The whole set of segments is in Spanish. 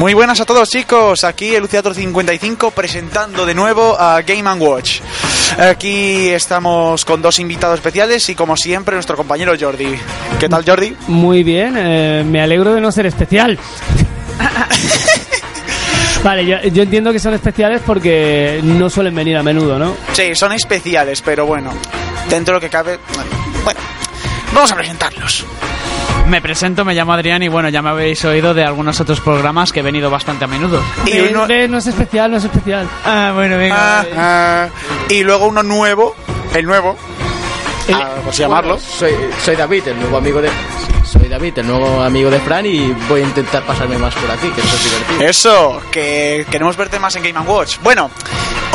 Muy buenas a todos chicos, aquí el Luciator 55 presentando de nuevo a Game Watch. Aquí estamos con dos invitados especiales y como siempre nuestro compañero Jordi. ¿Qué tal Jordi? Muy bien, eh, me alegro de no ser especial. Vale, yo, yo entiendo que son especiales porque no suelen venir a menudo, ¿no? Sí, son especiales, pero bueno, dentro de lo que cabe... Bueno, vamos a presentarlos. Me presento, me llamo Adrián y bueno, ya me habéis oído de algunos otros programas que he venido bastante a menudo. Y Eh, uno- ve, no es especial, no es especial. Ah, bueno, Ah, ah, y luego uno nuevo, el nuevo, El- ah, por así llamarlo. Soy, soy David, el nuevo amigo de. Soy David, el nuevo amigo de Fran y voy a intentar pasarme más por aquí, que eso es divertido. Eso, que queremos verte más en Game Watch. Bueno,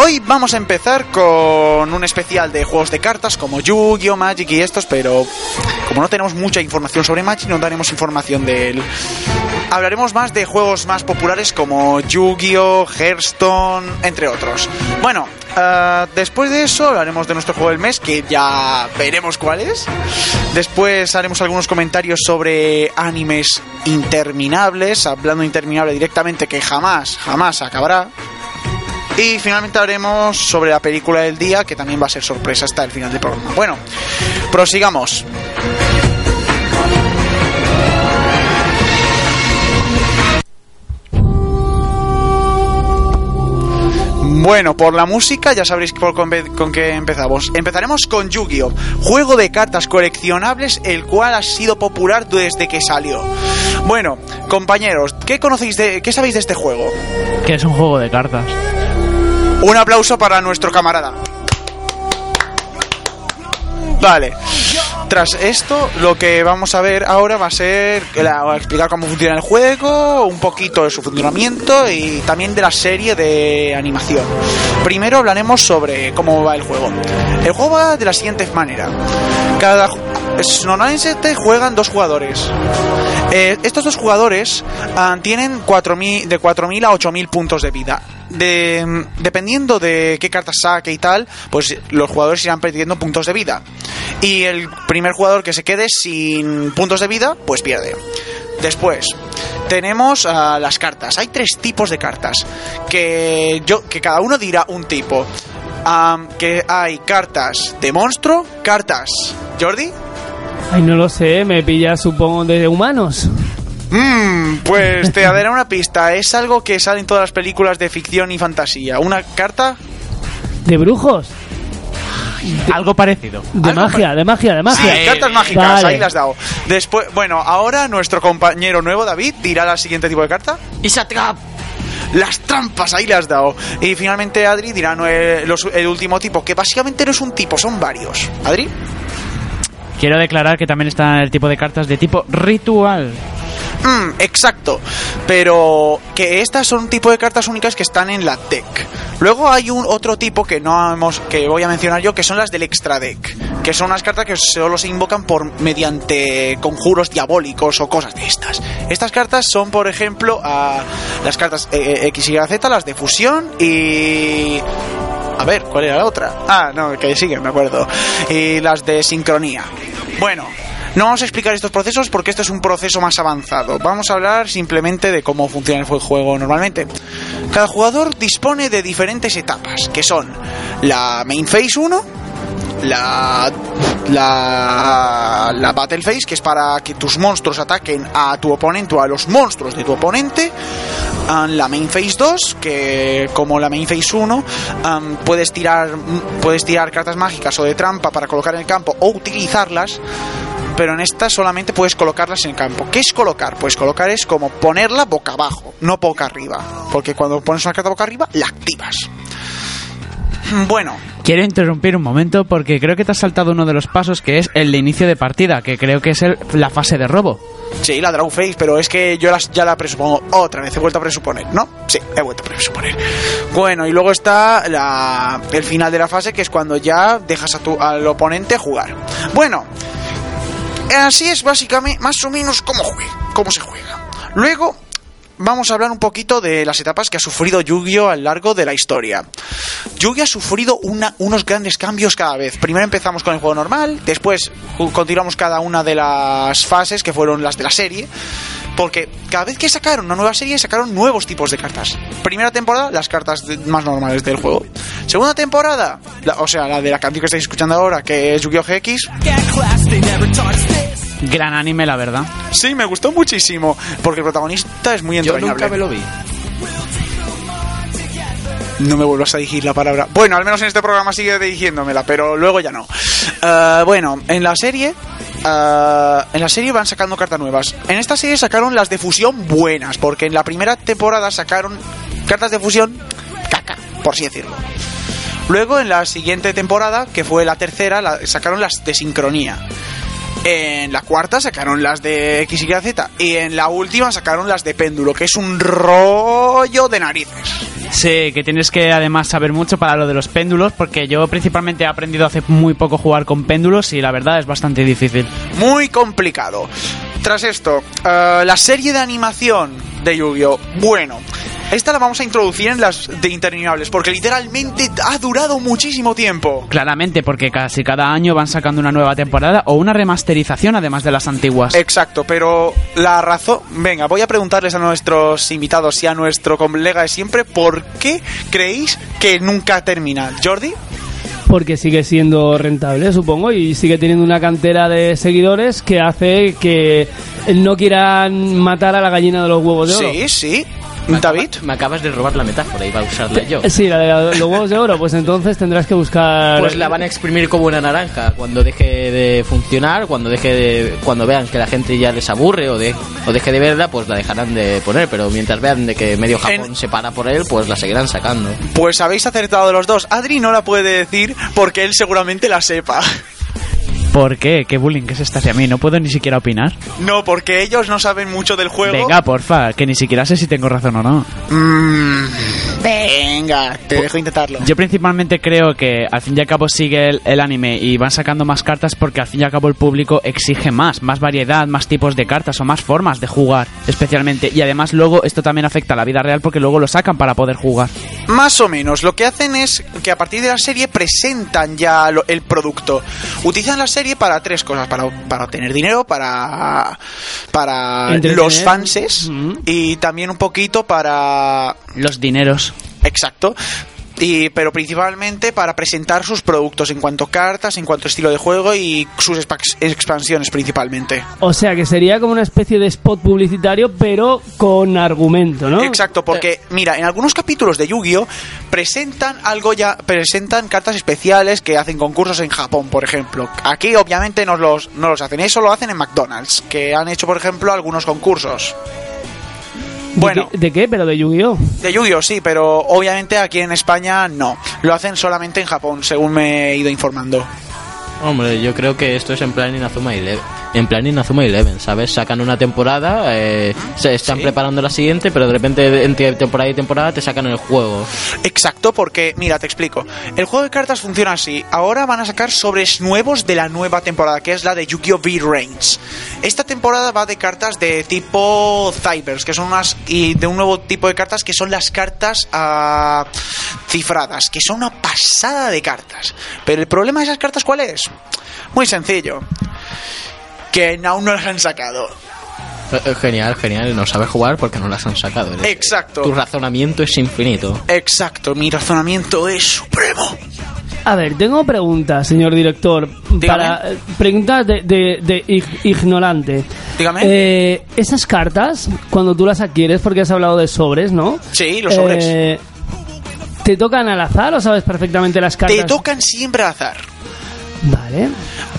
hoy vamos a empezar con un especial de juegos de cartas como Yu-Gi-Oh, Magic y estos, pero como no tenemos mucha información sobre Magic, no daremos información de él. Hablaremos más de juegos más populares como Yu-Gi-Oh, Hearthstone, entre otros. Bueno, ah, después de eso hablaremos de nuestro juego del mes, que ya veremos cuál es. Después haremos algunos comentarios sobre animes interminables, hablando interminable directamente que jamás, jamás acabará. Y finalmente haremos sobre la película del día, que también va a ser sorpresa hasta el final del programa. Bueno, prosigamos. Bueno, por la música ya sabréis con, con qué empezamos. Empezaremos con Yu-Gi-Oh! Juego de cartas coleccionables el cual ha sido popular desde que salió. Bueno, compañeros, ¿qué conocéis de qué sabéis de este juego? Que es un juego de cartas. Un aplauso para nuestro camarada. Vale. Tras esto, lo que vamos a ver ahora va a ser la- explicar cómo funciona el juego, un poquito de su funcionamiento y también de la serie de animación. Primero hablaremos sobre cómo va el juego. El juego va de la siguiente manera. Cada normalmente juegan dos jugadores. Eh, estos dos jugadores ah, tienen 4.000 de 4.000 a 8.000 puntos de vida. De, dependiendo de qué cartas saque y tal, pues los jugadores irán perdiendo puntos de vida. Y el primer jugador que se quede sin puntos de vida, pues pierde. Después, tenemos ah, las cartas. Hay tres tipos de cartas. Que, yo, que cada uno dirá un tipo. Que hay cartas de monstruo, cartas. ¿Jordi? Ay, no lo sé, me pilla supongo de humanos. Mmm, pues te daré una pista. Es algo que sale en todas las películas de ficción y fantasía. Una carta. ¿De brujos? Algo parecido. De Algo magia, de magia, de Sí, magia. cartas mágicas, Vale. ahí las has dado. Después, bueno, ahora nuestro compañero nuevo David dirá la siguiente tipo de carta. ¡Isa Trap! Las trampas, ahí le has dado. Y finalmente Adri dirá no, eh, los- el último tipo, que básicamente no es un tipo, son varios. Adri. Quiero declarar que también está el tipo de cartas de tipo ritual. Mm, exacto. Pero que estas son un tipo de cartas únicas que están en la deck. Luego hay un otro tipo que no hemos, que voy a mencionar yo, que son las del extra deck. Que son unas cartas que solo se invocan por mediante conjuros diabólicos o cosas de estas. Estas cartas son, por ejemplo, a las cartas eh, eh, X, Y, Z, las de fusión y. A ver, ¿cuál era la otra? Ah, no, que sigue, me acuerdo. Y las de sincronía. Bueno, no vamos a explicar estos procesos porque este es un proceso más avanzado. Vamos a hablar simplemente de cómo funciona el juego normalmente. Cada jugador dispone de diferentes etapas, que son la Main Phase 1, la, Battle Phase, que es para que tus monstruos ataquen a tu oponente o a los monstruos de tu oponente. La Main Phase 2, que como la Main Phase 1, am, puedes, tirar, puedes tirar cartas mágicas o de trampa para colocar en el campo o utilizarlas pero en esta solamente puedes colocarlas en el campo. ¿Qué es colocar? Pues colocar es como ponerla boca abajo, no boca arriba. Porque cuando pones una carta boca arriba, la activas. Bueno, Quiero interrumpir un momento porque creo que te has saltado uno de los pasos que es el de inicio de partida, que creo que es el- la fase de robo. sí, la draw face, pero es que yo las- ya la presupongo otra vez. He vuelto a presuponer, ¿no? Sí, he vuelto a presuponer. Bueno, y luego está la- el final de la fase, que es cuando ya dejas a tu, al oponente jugar. Bueno, así es básicamente más o menos cómo, juega, cómo se juega. Luego vamos a hablar un poquito de las etapas que ha sufrido Yu-Gi-Oh a lo largo de la historia. Yu-Gi-Oh ha sufrido unos grandes cambios cada vez. Primero empezamos con el juego normal, después continuamos cada una de las fases que fueron las de la serie. Porque cada vez que sacaron una nueva serie sacaron nuevos tipos de cartas. Primera temporada, las cartas más normales del juego. Segunda temporada, la- o sea, la de la canción que estáis escuchando ahora, que es Yu-Gi-Oh GX, Gran anime, la verdad. Sí, me gustó muchísimo, porque el protagonista es muy Yo entrañable. nunca me lo vi. No me vuelvas a dirigir la palabra. Bueno, al menos en este programa sigue dirigiéndomela, pero luego ya no. Eh, bueno, en la serie. eh, en la serie van sacando cartas nuevas. En esta serie sacaron las de fusión buenas, porque en la primera temporada sacaron cartas de fusión caca, por así decirlo. Luego en la siguiente temporada, que fue la tercera, la- sacaron las de sincronía. En la cuarta sacaron las de X, Y, Z. Y en la última sacaron las de péndulo, que es un rollo de narices. Sí, que tienes que además saber mucho para lo de los péndulos, porque yo principalmente he aprendido hace muy poco jugar con péndulos y la verdad es bastante difícil. Muy complicado. Tras esto, eh, la serie de animación de Yu-Gi-Oh! Bueno, esta la vamos a introducir en las de interminables, porque literalmente ha durado muchísimo tiempo. Claramente, porque casi cada año van sacando una nueva temporada o una remasterización además de las antiguas. Exacto, pero la razón... Venga, voy a preguntarles a nuestros invitados y a nuestro colega de siempre, ¿por qué creéis que nunca termina? ¿Jordi? Porque sigue siendo rentable, supongo, y sigue teniendo una cantera de seguidores que hace que no quieran matar a la gallina de los huevos de oro. Sí, sí. David. me acabas de robar la metáfora, iba a usarla yo. Sí, la de los huevos de oro, pues entonces tendrás que buscar... Pues la van a exprimir como una naranja cuando deje de funcionar, cuando deje de, cuando vean que la gente ya les aburre o, de, o deje de verla, pues la dejarán de poner. Pero mientras vean de que medio Japón En- se para por él, pues la seguirán sacando. Pues habéis acertado los dos. Adri no la puede decir porque él seguramente la sepa. ¿Por qué? ¿Qué bullying es esta hacia mí? No puedo ni siquiera opinar. No, porque ellos no saben mucho del juego. Venga, porfa, que ni siquiera sé si tengo razón o no. Mm, venga, te dejo intentarlo. Yo principalmente creo que al fin y al cabo sigue el, el anime y van sacando más cartas porque al fin y al cabo el público exige más, más variedad, más tipos de cartas o más formas de jugar, especialmente. Y además luego esto también afecta a la vida real porque luego lo sacan para poder jugar. Más o menos, lo que hacen es que a partir de la serie presentan ya lo- el producto. Utilizan la serie para tres cosas, para, para obtener dinero, para, para los fanses y también un poquito para... Los dineros. Exacto. Y, pero principalmente para presentar sus productos en cuanto a cartas, en cuanto a estilo de juego y sus expa- expansiones principalmente. O sea, que sería como una especie de spot publicitario, pero con argumento, ¿no? Exacto, porque mira, en algunos capítulos de Yu-Gi-Oh presentan algo ya, presentan cartas especiales que hacen concursos en Japón, por ejemplo. Aquí obviamente no los, no los hacen, eso lo hacen en McDonald's, que han hecho por ejemplo algunos concursos. ¿De Bueno, qué- ¿De qué? Pero de Yu-Gi-Oh! de Yu-Gi-Oh sí, pero obviamente aquí en España no. Lo hacen solamente en Japón, según me he ido informando. Hombre, yo creo que esto es en plan Inazuma Eleven. En plan Inazuma Eleven, ¿sabes? Sacan una temporada, eh, se están Sí. preparando la siguiente, pero de repente entre temporada y temporada te sacan el juego. Exacto, porque, mira, te explico. El juego de cartas funciona así. Ahora van a sacar sobres nuevos de la nueva temporada, que es la de Yu-Gi-Oh! V-Range. Esta temporada va de cartas de tipo Cybers, que son unas. y de un nuevo tipo de cartas que son las cartas ah, cifradas, que son una pasada de cartas. Pero el problema de esas cartas, ¿cuál es? Muy sencillo. Que aún no las han sacado. Eh, eh, Genial, genial, no sabes jugar porque no las han sacado. Eres- Exacto. Tu razonamiento es infinito. Exacto, mi razonamiento es supremo. A ver, tengo preguntas, señor director. Dígame. Para, eh, preguntas de, de- de ig- ignorante. Dígame. Eh, esas cartas, cuando tú las adquieres, porque has hablado de sobres, ¿no? Sí, los sobres. Eh, ¿Te tocan al azar o sabes perfectamente las cartas? Te tocan siempre al azar. Vale.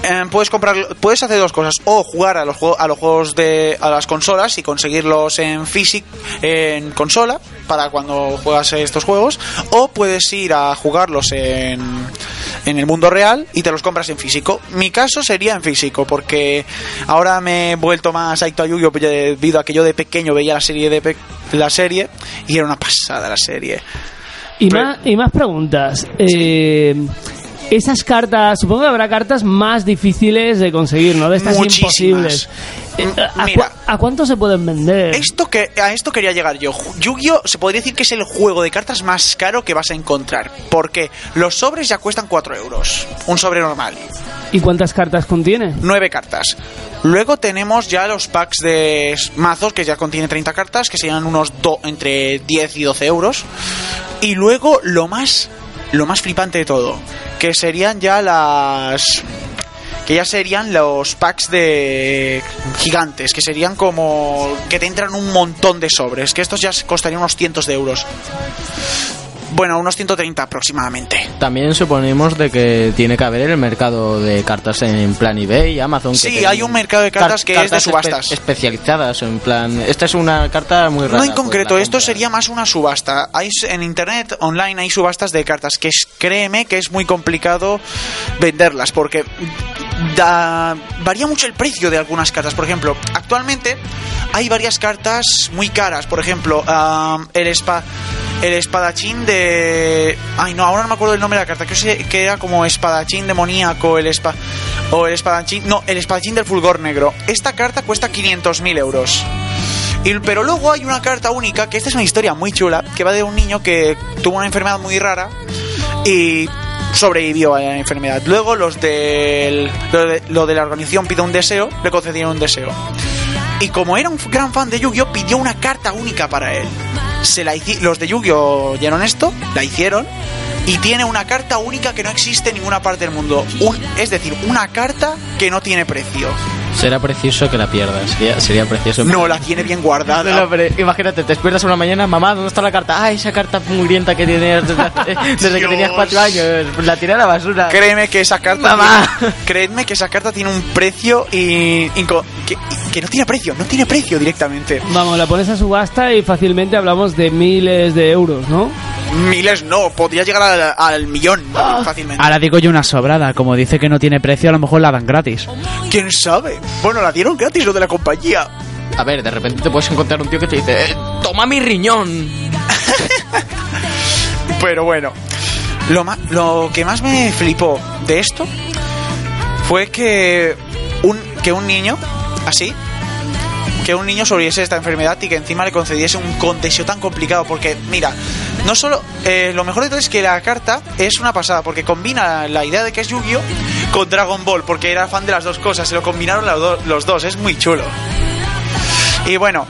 Eh, puedes comprar, puedes hacer dos cosas: o jugar a los, juegos- a los juegos de a las consolas y conseguirlos en físico en consola para cuando juegas estos juegos, o puedes ir a jugarlos en, en el mundo real y te los compras en físico. Mi caso sería en físico porque ahora me he vuelto más adicto a Yu-Gi-Oh debido a que yo de pequeño veía la serie de pe- la serie y era una pasada la serie. Y, Pero- más, y más preguntas. Eh, esas cartas, supongo que habrá cartas más difíciles de conseguir, ¿no? De estas Muchísimas. imposibles. Eh, ¿a, mira. cu- a cuánto se pueden vender? Esto que, a esto quería llegar yo. Yu-Gi-Oh! se podría decir que es el juego de cartas más caro que vas a encontrar. Porque los sobres ya cuestan 4 euros. Un sobre normal. ¿Y cuántas cartas contiene? 9 cartas. Luego tenemos ya los packs de mazos que ya contiene 30 cartas, que serían unos do- entre 10 y 12 euros. Y luego lo más, lo más flipante de todo, que serían ya las que ya serían los packs de gigantes, que serían como que te entran un montón de sobres, que estos ya costarían unos cientos de euros. Bueno, unos 130 aproximadamente. También suponemos de que tiene que haber el mercado de cartas en plan eBay, Amazon. que Sí, hay un mercado de cartas que es de cartas espe- subastas. especializadas, en plan. Esta es una carta muy rara. No en pues concreto, esto sería más una subasta. Hay en internet online hay subastas de cartas que es, créeme que es muy complicado venderlas porque da- varía mucho el precio de algunas cartas. Por ejemplo, actualmente hay varias cartas muy caras. Por ejemplo, am, el espa el espadachín de ay no ahora no me acuerdo el nombre de la carta que, era como espadachín demoníaco el espa o el espadachín no el espadachín del fulgor negro esta carta cuesta 500.000 euros pero luego hay una carta única, que esta es una historia muy chula, que va de un niño que tuvo una enfermedad muy rara y sobrevivió a la enfermedad. Luego los del, lo, de, la organización pide un deseo, le concedieron un deseo. Y como era un gran fan de Yu-Gi-Oh, pidió una carta única para él. Se la los de Yu-Gi-Oh oyeron esto, la hicieron y tiene una carta única que no existe en ninguna parte del mundo. Un- es decir, una carta que no tiene precio. Será precioso que la pierdas. Sería, sería precioso. No, la tiene bien guardada. No, no, pero imagínate, te despiertas una mañana, mamá, ¿dónde está la carta? Ah, esa carta mugrienta que tenías desde, que tenías cuatro años. Pues La tiré a la basura. Créeme que esa carta. Mamá. tiene- créeme que esa carta tiene un precio y. inco- que, que no tiene precio, no tiene precio directamente. Vamos, la pones a subasta y fácilmente hablamos de miles de euros, ¿no? Miles no, podría llegar al, al millón Ah. fácilmente. Ahora digo yo una sobrada, como dice que no tiene precio, a lo mejor la dan gratis. ¿Quién sabe? Bueno, la dieron gratis lo de la compañía. A ver, de repente te puedes encontrar un tío que te dice, "Eh, toma mi riñón. Pero bueno, lo, lo que más me flipó de esto fue que un, que un niño, así, que un niño sobreviviese esta enfermedad y que encima le concediese un contexto tan complicado. Porque, mira, no solo. eh, lo mejor de todo es que la carta es una pasada, porque combina la idea de que es Yu-Gi-Oh! con Dragon Ball, porque era fan de las dos cosas, se lo combinaron los, do- los dos, es muy chulo. Y bueno,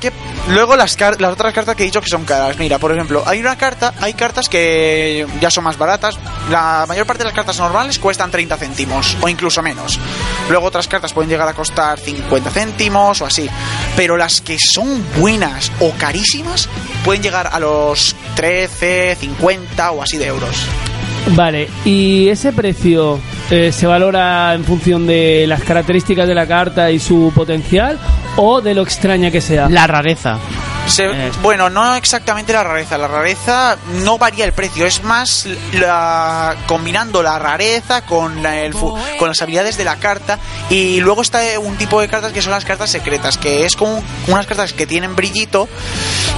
¿qué- luego las, las otras cartas que he dicho que son caras. Mira, por ejemplo, hay una carta, hay cartas que ya son más baratas. La mayor parte de las cartas normales cuestan 30 céntimos o incluso menos. Luego otras cartas pueden llegar a costar 50 céntimos o así. Pero las que son buenas o carísimas pueden llegar a los 13, 50 o así de euros. Vale, ¿y ese precio eh, se valora en función de las características de la carta y su potencial o de lo extraña que sea? La rareza. Se- Eh. Bueno, no exactamente la rareza. La rareza no varía el precio. Es más la, combinando la rareza con, la- el con las habilidades de la carta. Y luego está un tipo de cartas que son las cartas secretas. Que es como unas cartas que tienen brillito.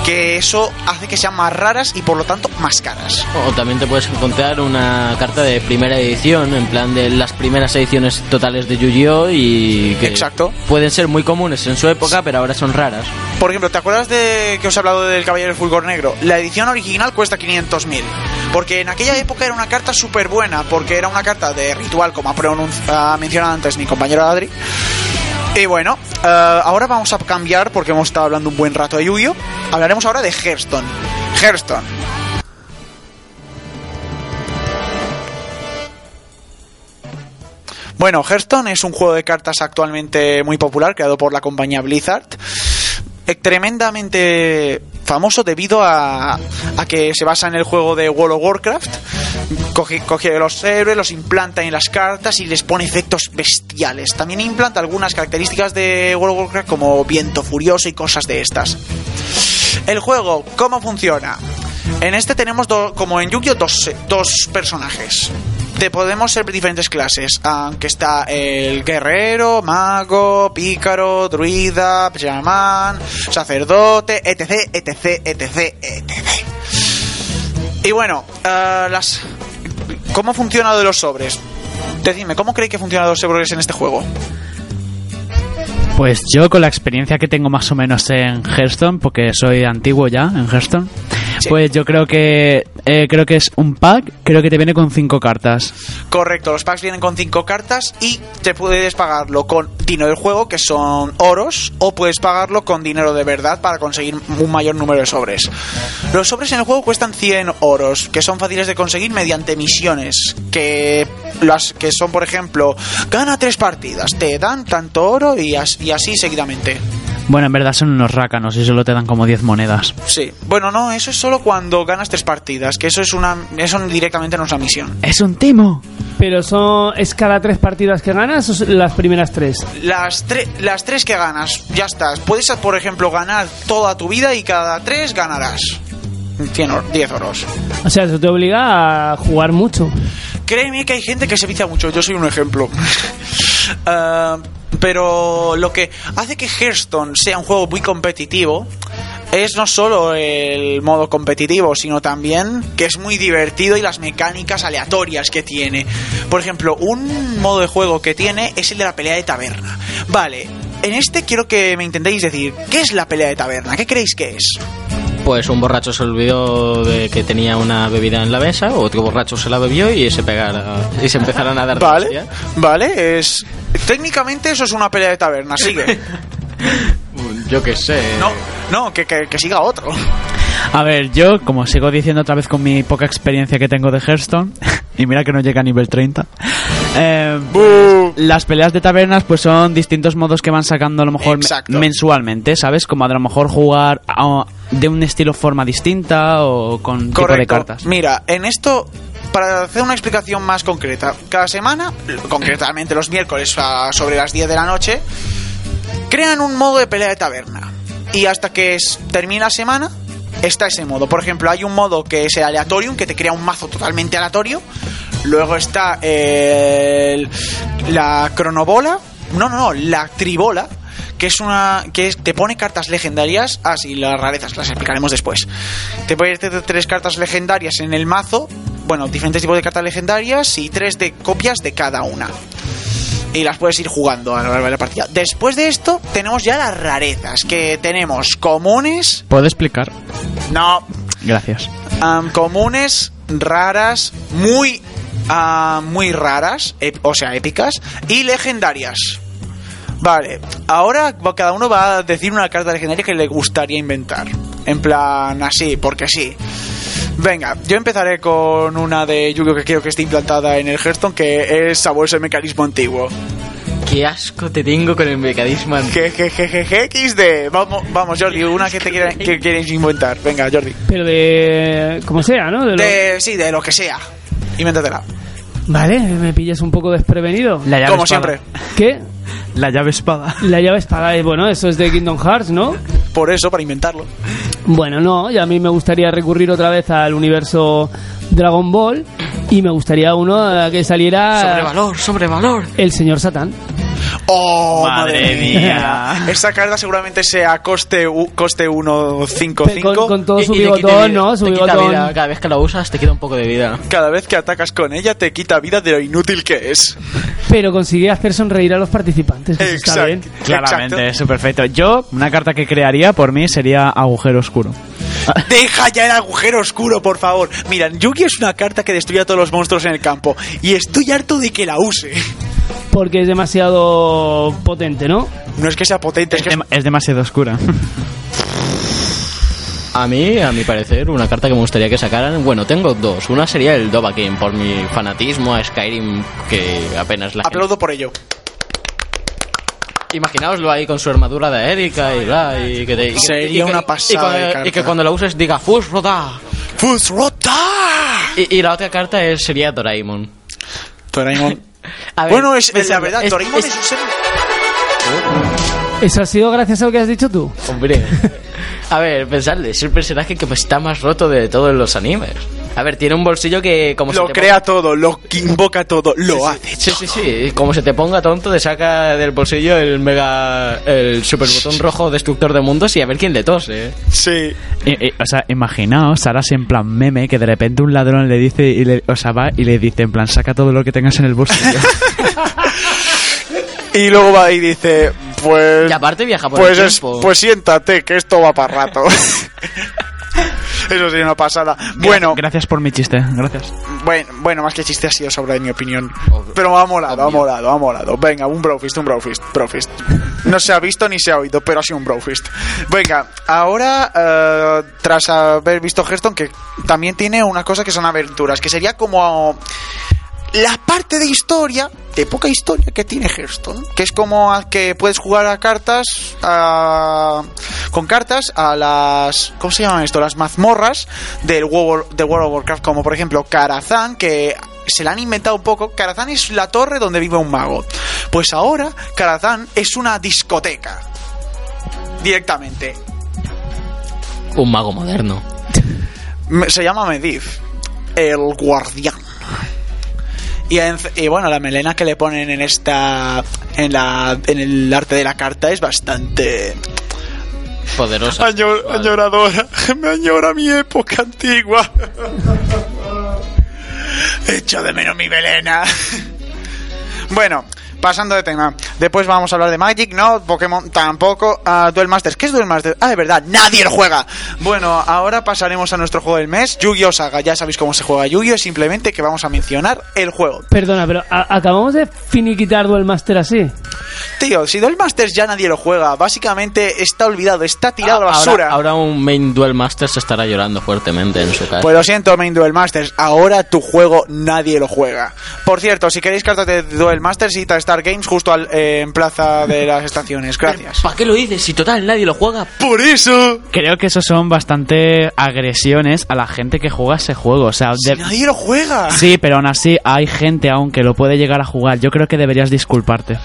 Que eso hace que sean más raras y por lo tanto más caras. O también te puedes encontrar una carta de primera edición, en plan de las primeras ediciones totales de Yu-Gi-Oh! y que Exacto. pueden ser muy comunes en su época, pero ahora son raras. Por ejemplo, ¿te acuerdas de que os he hablado del Caballero del Fulgor Negro? La edición original cuesta 500.000. Porque en aquella época era una carta súper buena, porque era una carta de ritual, como ha, mencionado antes mi compañero Adri. Y bueno, eh, ahora vamos a cambiar, porque hemos estado hablando un buen rato de Yu-Gi-Oh! Hablaremos ahora de Hearthstone. Hearthstone. Bueno, Hearthstone es un juego de cartas actualmente muy popular, creado por la compañía Blizzard. Tremendamente famoso debido a, que se basa en el juego de World of Warcraft. Coge, coge los héroes, los implanta en las cartas y les pone efectos bestiales. También implanta algunas características de World of Warcraft como viento furioso y cosas de estas. El juego, ¿cómo funciona? En este tenemos, do- como en Yu-Gi-Oh, dos, dos personajes. Te podemos ser diferentes clases, aunque está el guerrero, mago, pícaro, druida, chamán, sacerdote, etc, etc, etc, etc. Y bueno, eh, las ¿cómo funciona de los sobres? Decidme, ¿cómo creéis que funcionan los sobres en este juego? Pues yo con la experiencia que tengo más o menos en Hearthstone, porque soy antiguo ya en Hearthstone, Sí. pues yo creo que eh, creo que es un pack, creo que te viene con cinco cartas. Correcto, los packs vienen con 5 cartas y te puedes pagarlo con dinero del juego, que son oros, o puedes pagarlo con dinero de verdad para conseguir un mayor número de sobres. Los sobres en el juego cuestan 100 oros, que son fáciles de conseguir mediante misiones, que las que son, por ejemplo, gana tres partidas, te dan tanto oro y, as- y así seguidamente. Bueno, en verdad son unos rácanos y solo te dan como 10 monedas. Sí, bueno, no, eso es solo cuando ganas tres partidas, que eso es una, eso directamente no es una misión. ¡Es un timo! Pero son es cada tres partidas que ganas o son las primeras tres. Las, tre- las tres que ganas, ya estás. Puedes, por ejemplo, ganar toda tu vida y cada tres ganarás. 100 or- 10 oros. O sea, eso te obliga a jugar mucho. Créeme que hay gente que se vicia mucho, yo soy un ejemplo. Ah, pero lo que hace que Hearthstone sea un juego muy competitivo es no solo el modo competitivo, sino también que es muy divertido y las mecánicas aleatorias que tiene. Por ejemplo, un modo de juego que tiene es el de la pelea de taberna. Vale, en este quiero que me intentéis decir, ¿qué es la pelea de taberna? ¿Qué creéis que es? Pues un borracho se olvidó de que tenía una bebida en la mesa, otro borracho se la bebió y se pegara, y se empezaron a dar Vale, hostia. vale, es... Técnicamente eso es una pelea de taberna, sigue. Yo qué sé. No, no, que, que, que siga otro. A ver, yo, como sigo diciendo otra vez con mi poca experiencia que tengo de Hearthstone, y mira que no llega a nivel 30, eh, las peleas de tabernas pues son distintos modos que van sacando a lo mejor Exacto. mensualmente, ¿sabes? Como a lo mejor jugar a- de un estilo forma distinta o con tipo de Correcto. cartas. Mira, en esto, para hacer una explicación más concreta, cada semana, concretamente los miércoles a- sobre las 10 de la noche, crean un modo de pelea de taberna. Y hasta que termina la semana, está ese modo. Por ejemplo, hay un modo que es el aleatorium, que te crea un mazo totalmente aleatorio. Luego está el- la cronobola. No, no, no, la tribola. Que es una. que es, te pone cartas legendarias. Ah, sí, las rarezas, las explicaremos después. Te pone tres cartas legendarias en el mazo. Bueno, diferentes tipos de cartas legendarias y tres de copias de cada una y las puedes ir jugando a lo largo de la partida. Después de esto, tenemos ya las rarezas, que tenemos comunes, ¿Puedo explicar? no, Gracias. comunes, raras, muy, muy raras, o sea, épicas, y legendarias. Vale, ahora cada uno va a decir una carta legendaria que le gustaría inventar. En plan, así, porque sí. Venga, yo empezaré con una de Yu-Gi-Oh que quiero que esté implantada en el Hearthstone, que es Sabueso el mecanismo antiguo. Qué asco te tengo con el mecanismo antiguo. XD. Vamos, vamos, Jordi, una que te quiera- que quieres inventar. Venga, Jordi. Pero de. como sea, ¿no? De lo- De, sí, de lo que sea. Invéntatela. Vale, me pillas un poco desprevenido. La llave Como espada. siempre. ¿Qué? La llave espada. La llave espada. eh, Bueno, eso es de Kingdom Hearts, ¿no? Por eso, para inventarlo. Bueno, no, y a mí me gustaría recurrir otra vez al universo Dragon Ball y me gustaría uno eh, que saliera Sobrevalor, sobrevalor. el señor Satán. ¡Oh, Madre madre, mía. mía! Esta carta seguramente sea coste, u- coste 1.55. Con, con todo Y- su bigotón, ¿no? Su te quita bigotón. vida. Cada vez que lo usas te quita un poco de vida. Cada vez que atacas con ella te quita vida de lo inútil que es. Pero consigue hacer sonreír a los participantes. que eso está bien. Exacto. Claramente, eso perfecto. Yo, una carta que crearía por mí sería agujero oscuro. Deja ya el agujero oscuro, por favor. Mira, Yugi es una carta que destruye a todos los monstruos en el campo. Y estoy harto de que la use. Porque es demasiado potente, ¿no? No es que sea potente, es Es, que es dem- es demasiado oscura. A mí, a mi parecer, una carta que me gustaría que sacaran, bueno, tengo dos. Una sería el Dovahkiin, por mi fanatismo a Skyrim, que apenas la gente- Aplaudo por ello. Imaginaoslo ahí con su armadura de Erika y bla, y que te, y que- Sería y que- una y pasada cuando- de Y, carta. que cuando la uses diga Fusrota. ¡Fuzrota! Y, y la otra carta es, sería Doraemon. Doraemon. A ver, bueno, es, la verdad, es- Doraemon es, es- un ser... ¿Eso ha sido gracias a lo que has dicho tú? Hombre. A ver, pensadle, es el personaje que está más roto de todos los animes. A ver, tiene un bolsillo que como Lo se te crea todo, lo invoca todo, lo hace. Sí, sí, sí. Como se te ponga tonto, te saca del bolsillo el mega. el super botón rojo destructor de mundos y a ver quién le tose. Sí. Y- y, o sea, imaginaos, ahora sí en plan meme, que de repente un ladrón le dice, y le, o sea, va y le dice, en plan, saca todo lo que tengas en el bolsillo. Y luego va y dice, pues... Y aparte viaja por pues, el es- pues siéntate, que esto va para rato. Eso sería una pasada. Bueno, Gracias por mi chiste, gracias. bueno, bueno, más que chiste ha sido sobre mi opinión. Pero ha molado, ha molado, ha molado. Venga, un brofist, un brofist, brofist. No se ha visto ni se ha oído, pero ha sido un brofist. Venga, ahora, eh, tras haber visto Hearthstone, que también tiene una cosa que son aventuras, que sería como la parte de historia, de poca historia que tiene Hearthstone, que es como que puedes jugar a cartas, a- con cartas a las, ¿cómo se llaman esto? Las mazmorras del World, de World of Warcraft, como por ejemplo Karazhan, que se la han inventado un poco. Karazhan es la torre donde vive un mago. Pues ahora Karazhan es una discoteca. Directamente. Un mago moderno. Se llama Medivh, el guardián. Y, en- y bueno, la melena que le ponen en esta. En, la, en el arte de la carta es bastante. Poderosa. añor- añoradora. Me añora mi época antigua. Echo de menos mi melena. bueno. Pasando de tema. Después vamos a hablar de Magic, no, Pokémon tampoco. Ah, Duel Masters. ¿Qué es Duel Masters? Ah, de verdad, nadie lo juega. Bueno, ahora pasaremos a nuestro juego del mes, Yu-Gi-Oh! Saga. Ya sabéis cómo se juega Yu-Gi-Oh! Es simplemente que vamos a mencionar el juego. Perdona, pero acabamos de finiquitar Duel Master así. Tío, si Duel Masters ya nadie lo juega, básicamente está olvidado, está tirado a la basura. Ahora, ahora un main duel master se estará llorando fuertemente en su casa. Pues lo siento, Main Duel Masters. Ahora tu juego nadie lo juega. Por cierto, si queréis cartas de Duel Masters, id a Star Games justo al- eh, en Plaza de las Estaciones. Gracias. ¿Para qué lo dices? Si total nadie lo juega. Por eso. Creo que eso son bastante agresiones a la gente que juega ese juego. O sea, Si de- nadie lo juega. sí, pero aún así hay gente aún que lo puede llegar a jugar. Yo creo que deberías disculparte.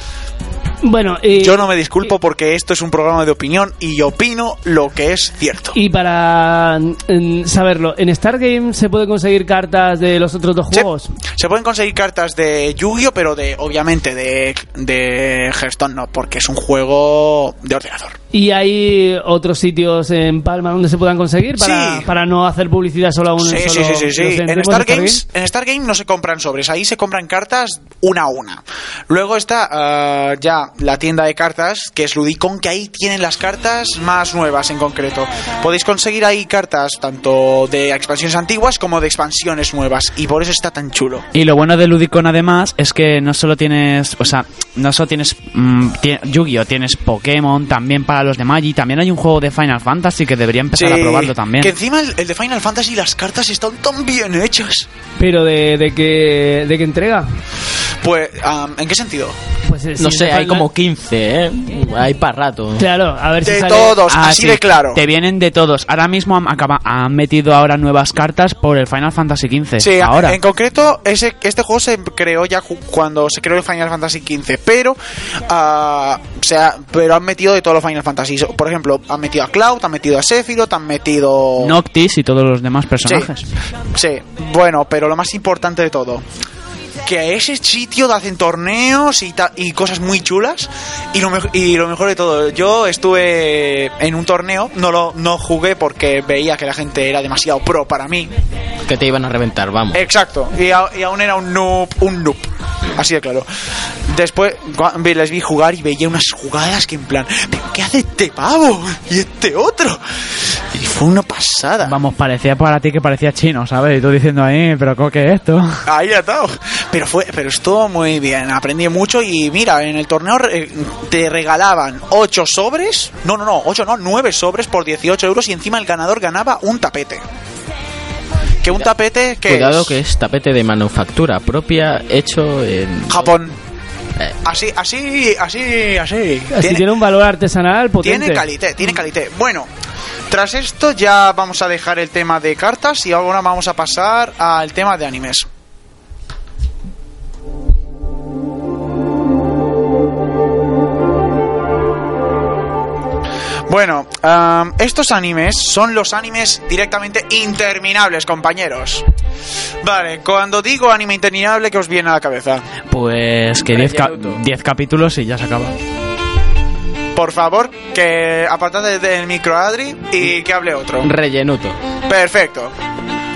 Bueno, y, Yo no me disculpo porque esto es un programa de opinión y opino lo que es cierto. y para mm, saberlo, ¿en Star Game se puede conseguir cartas de los otros dos Se, juegos? se pueden conseguir cartas de Yu-Gi-Oh, pero de obviamente de, de Hearthstone no, porque es un juego de ordenador. ¿Y hay otros sitios en Palma donde se puedan conseguir para, Sí. para no hacer publicidad solo a un Sí, solo sí, sí, sí, sí. los En Star, Games, en Star Game no se compran sobres, ahí se compran cartas una a una. Luego está ah, ya la tienda de cartas, que es Ludicon, que ahí tienen las cartas más nuevas en concreto. Podéis conseguir ahí cartas tanto de expansiones antiguas como de expansiones nuevas, y por eso está tan chulo. Y lo bueno de Ludicon además es que no solo tienes, o sea, no solo tienes mm, Yu-Gi-Oh, tienes Pokémon también para los de Magic, también hay un juego de Final Fantasy que debería empezar a Sí, probarlo también. Que encima el, el de Final Fantasy las cartas están tan bien hechas. Pero de, de qué de qué entrega? Pues, ¿en qué sentido? Pues, eh, No si sé, de hay como 15, ¿eh? Hay para rato. Claro, a ver si De todos, Ah, así sí, de claro. Te vienen de todos. Ahora mismo han, acaba- han metido ahora nuevas cartas por el Final Fantasy XV. Sí, ahora. en concreto, ese, este juego se creó ya cuando se creó el Final Fantasy XV, pero, ah, o sea, pero han metido de todos los Final Fantasy. Por ejemplo, han metido a Cloud, han metido a Sephiroth, han metido... Noctis y todos los demás personajes. Sí, bueno, pero lo más importante de todo, que a ese sitio hacen torneos y, cosas muy chulas. Y lo, mej- y lo mejor de todo, yo estuve en un torneo, no lo no jugué porque veía que la gente era demasiado pro para mí. Que te iban a reventar, vamos. Exacto, y, a- y aún era un noob, un noob. Así de claro. Después les vi jugar y veía unas jugadas que en plan, ¿pero qué hace este pavo? Y este otro. Y fue una pasada. Vamos, parecía para ti que parecía chino, ¿sabes? Y tú diciendo ahí, pero ¿cómo que es esto? Ahí atado. Pero fue, pero estuvo muy bien. Aprendí mucho y mira, en el torneo re- te regalaban 8 sobres. No, no, no, 8 no, 9 sobres por 18 euros y encima el ganador ganaba un tapete. Que un tapete que Cuidado es que es tapete de manufactura propia, hecho en... Japón. Eh. Así, así, así, así. Así tiene, un valor artesanal potente. Tiene calité, tiene calité. Bueno, tras esto ya vamos a dejar el tema de cartas y ahora vamos a pasar al tema de animes. Bueno, estos animes son los animes directamente interminables, compañeros. Vale, cuando digo anime interminable, ¿qué os viene a la cabeza? Pues que 10 ca- Rellenuto. 10 capítulos y ya se acaba. Por favor, que apartad de- del micro Adri y que hable otro. Rellenuto. Perfecto.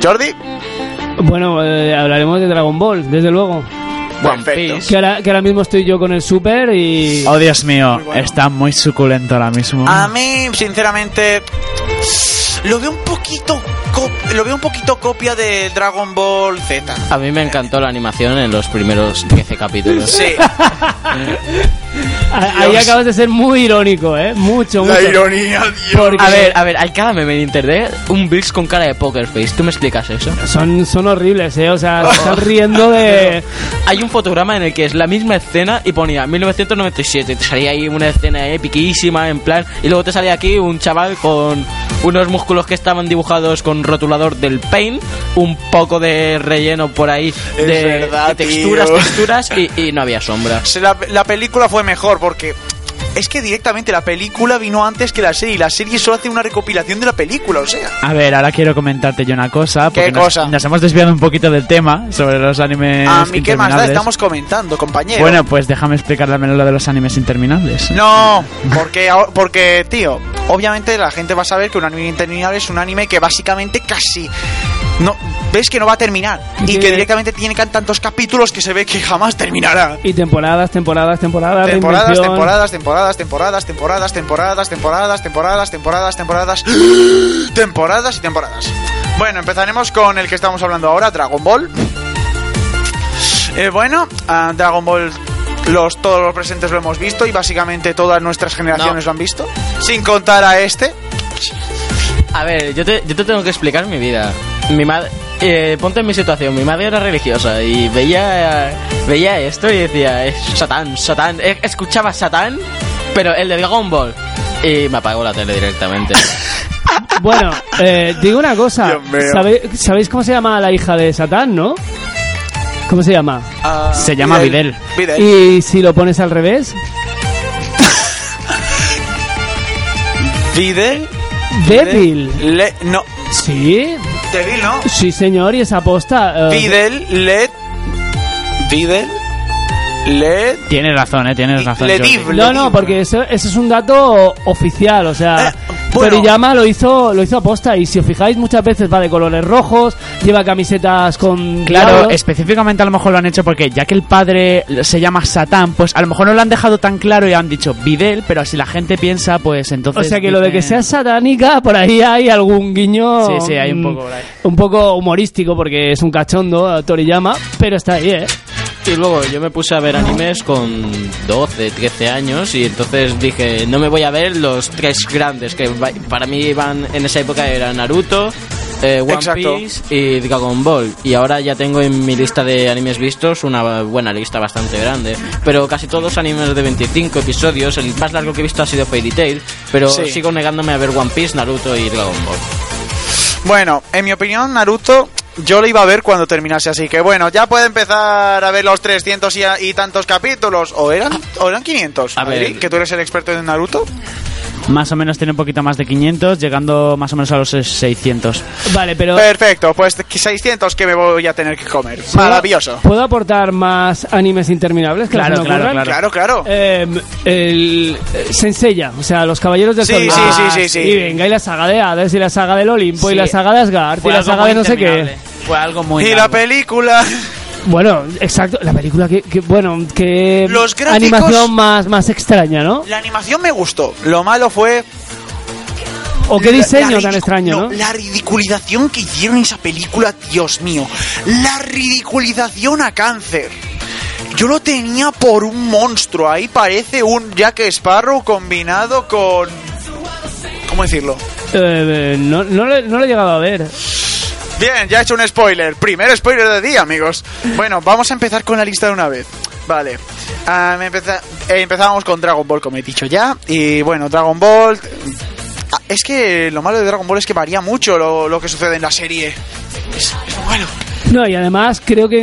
Jordi, Bueno, eh, hablaremos de Dragon Ball, desde luego. Perfecto. Que ahora, que ahora mismo estoy yo con el Super y... Oh, Dios mío, Muy bueno. está muy suculento ahora mismo. a mí, sinceramente, lo veo un poquito, lo veo un poquito copia de Dragon Ball Z. A mí me encantó la animación en los primeros 13 capítulos. Sí, Ahí acabas de ser muy irónico, ¿eh? Mucho, mucho. ironía, Dios. Porque A ver, a ver, hay cada meme en internet un Bills con cara de poker face. ¿Tú me explicas eso? Son, son horribles, ¿eh? O sea, se están riendo de... Hay un fotograma en el que es la misma escena y ponía 1997. Te salía ahí una escena epiquísima, en plan. Y luego te salía aquí un chaval con unos músculos que estaban dibujados con rotulador del paint, un poco de relleno por ahí de, verdad, de texturas, tío. texturas y, y no había sombra. La, la película fue mejor porque es que directamente la película vino antes que la serie y la serie solo hace una recopilación de la película, o sea. A ver, ahora quiero comentarte yo una cosa. ¿Qué porque cosa? Nos, hemos desviado un poquito del tema sobre los animes A mí qué más da, estamos comentando, compañero. Bueno, pues déjame explicarle lo de los animes interminables. No, porque, porque, tío, obviamente la gente va a saber que un anime interminable es un anime que básicamente casi no ves que no va a terminar y que directamente tiene tantos capítulos que se ve que jamás terminará. Y temporadas, temporadas, temporadas, Temporadas, temporadas, temporadas, temporadas, temporadas, temporadas, temporadas, temporadas, temporadas, temporadas, temporadas y temporadas. Bueno, empezaremos con el que estamos hablando ahora, Dragon Ball. Eh, bueno, Dragon Ball los todos los presentes lo hemos visto y básicamente todas nuestras generaciones No. lo han visto, sin contar a este. A ver, yo te, yo te tengo que explicar mi vida. Mi madre. eh, ponte en mi situación, mi madre era religiosa y veía veía esto y decía, es Satán, Satán, Eh, escuchaba Satán, pero el de Dragon Ball. Y me apagó la tele directamente. Bueno, eh, digo una cosa. Dios mío. ¿Sabe- ¿Sabéis cómo se llama la hija de Satán, no? ¿Cómo se llama? Ah, Se llama Videl. Videl. Y si lo pones al revés, Videl. débil. Le, no, Sí, ¿no? sí señor, y esa aposta. eh, Videl, Led. Videl, Led. Tienes razón, eh, tienes razón. Lediv. No, no, porque eso, eso es un dato oficial, o sea, Eh, bueno. Toriyama lo hizo, lo hizo aposta y si os fijáis muchas veces va de colores rojos, lleva camisetas con Claro, específicamente a lo mejor lo han hecho porque ya que el padre se llama Satán, pues a lo mejor no lo han dejado tan claro y han dicho Videl, pero si la gente piensa, pues entonces... o sea que lo de que sea satánica, por ahí hay algún guiño. Sí, sí, hay un mm, poco. Un poco humorístico porque es un cachondo, Toriyama, pero está ahí, ¿eh? Y luego yo me puse a ver animes con 12, 13 años y entonces dije, no me voy a ver los tres grandes que para mí iban en esa época eran Naruto, eh, One Exacto. Piece y Dragon Ball. Y ahora ya tengo en mi lista de animes vistos una buena lista bastante grande. Pero casi todos animes de 25 episodios. El más largo que he visto ha sido Fairy Tail. Pero Sí. sigo negándome a ver One Piece, Naruto y Dragon Ball. Bueno, en mi opinión, Naruto yo lo iba a ver cuando terminase, así que bueno, ya puede empezar a ver los 300 y, a- y tantos capítulos, o eran, o eran 500. A ver. Que tú eres el experto en Naruto. Más o menos tiene un poquito más de 500, llegando más o menos a los 600. Vale, pero... Perfecto, pues 600 que me voy a tener que comer. Maravilloso. ¿Puedo aportar más animes interminables que Claro, claro? Claro, claro. Eh, el eh, Senseiya, o sea, los caballeros del Sí, Zodiaco. sí, sí, Ah, sí, sí. Y venga, y la saga de Hades, y la saga del Olimpo, y la saga de Asgard, y la saga de no sé qué. Fue algo muy y la película. Bueno, exacto, la película que, que- bueno, que Los gráficos- animación más, más extraña, ¿no? La animación me gustó. Lo malo fue. O qué diseño la tan extraño, ¿no? La ridiculización que hicieron en esa película, Dios mío. La ridiculización a cáncer. Yo lo tenía por un monstruo. Ahí parece un Jack Sparrow combinado con. ¿Cómo decirlo? Eh, no, no, lo, no lo he llegado a ver. Bien, ya he hecho un spoiler. Primer spoiler del día, amigos. Bueno, vamos a empezar con la lista de una vez. Vale. empezábamos con Dragon Ball, como he dicho ya. Y bueno, Dragon Ball. ah, Es que lo malo de Dragon Ball es que varía mucho lo, lo que sucede en la serie. Es, es. No, y además creo que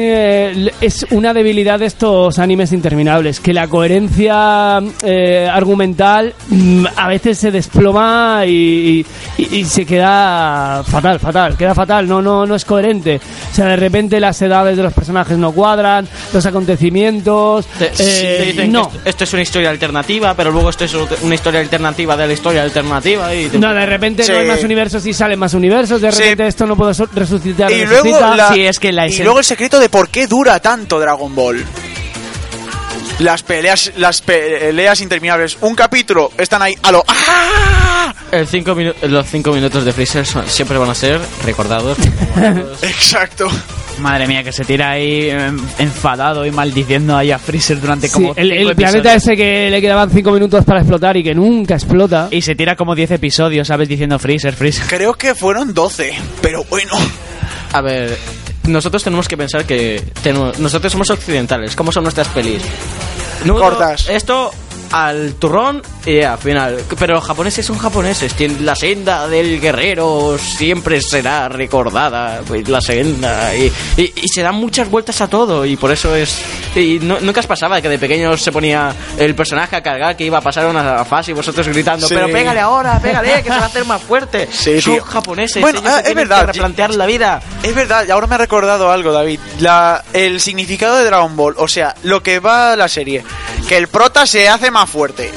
eh, es una debilidad de estos animes interminables, que la coherencia eh, argumental mm, a veces se desploma y, y- y se queda fatal, fatal, queda fatal, no, no, no es coherente. O sea, de repente las edades de los personajes no cuadran, los acontecimientos... Te, eh, te dicen no. que esto, es una historia alternativa, pero luego esto es una historia alternativa de la historia alternativa. Y te- No, de repente Sí. no hay más universos y salen más universos, de Sí. repente esto no puedo resucitar, Y resucita. luego, la- Sí, es que la y luego el secreto de por qué dura tanto Dragon Ball. Las peleas, las peleas interminables. Un capítulo, están ahí a lo. ¡Ah! El cinco los cinco minutos de Freezer son- siempre van a ser recordados. Exacto. Madre mía, que se tira ahí eh, enfadado y maldiciendo ahí a Freezer durante Sí, como el, cinco el planeta ese que le quedaban 5 minutos para explotar y que nunca explota. Y se tira como 10 episodios, ¿sabes? Diciendo Freezer, Freezer. Creo que fueron 12, pero bueno. A ver, nosotros tenemos que pensar que tenemos- nosotros somos occidentales. ¿Cómo son nuestras pelis? Nudo, Cortas. Esto al turrón y al final. Pero los japoneses son japoneses. La senda del guerrero siempre será recordada. pues, La senda. Y, y- y se dan muchas vueltas a todo. Y por eso es. Y no- nunca os pasaba que de pequeños se ponía el personaje a cargar que iba a pasar una fase y vosotros gritando: Sí. Pero pégale ahora, pégale, que se va a hacer más fuerte. Sí, son tío. japoneses. Bueno, ellos ah, es verdad, que replantear la vida. Es verdad, y ahora me ha recordado algo, David. La, el significado de Dragon Ball, o sea, lo que va a la serie. Que el prota se hace más fuerte.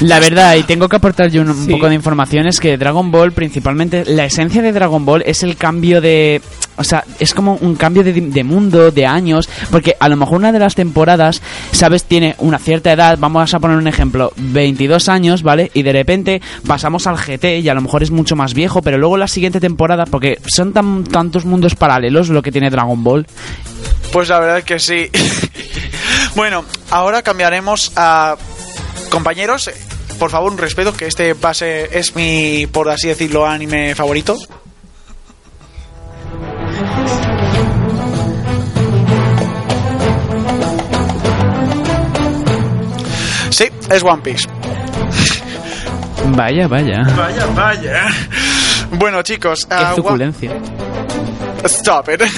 La verdad, y tengo que aportar yo un, un Sí. poco de información, es que Dragon Ball, principalmente, la esencia de Dragon Ball es el cambio de... O sea, es como un cambio de, de mundo, de años, porque a lo mejor una de las temporadas, ¿sabes? Tiene una cierta edad, vamos a poner un ejemplo, 22 años, ¿vale? Y de repente pasamos al GT y a lo mejor es mucho más viejo, pero luego la siguiente temporada, porque son tan, tantos mundos paralelos lo que tiene Dragon Ball, Pues la verdad es que sí. bueno, ahora cambiaremos a. Compañeros, por favor, un respeto, que este base es mi, por así decirlo, anime favorito. Sí, es One Piece. Vaya, vaya. Vaya, vaya. Bueno, chicos, Qué ah, One- suculencia. Stop it.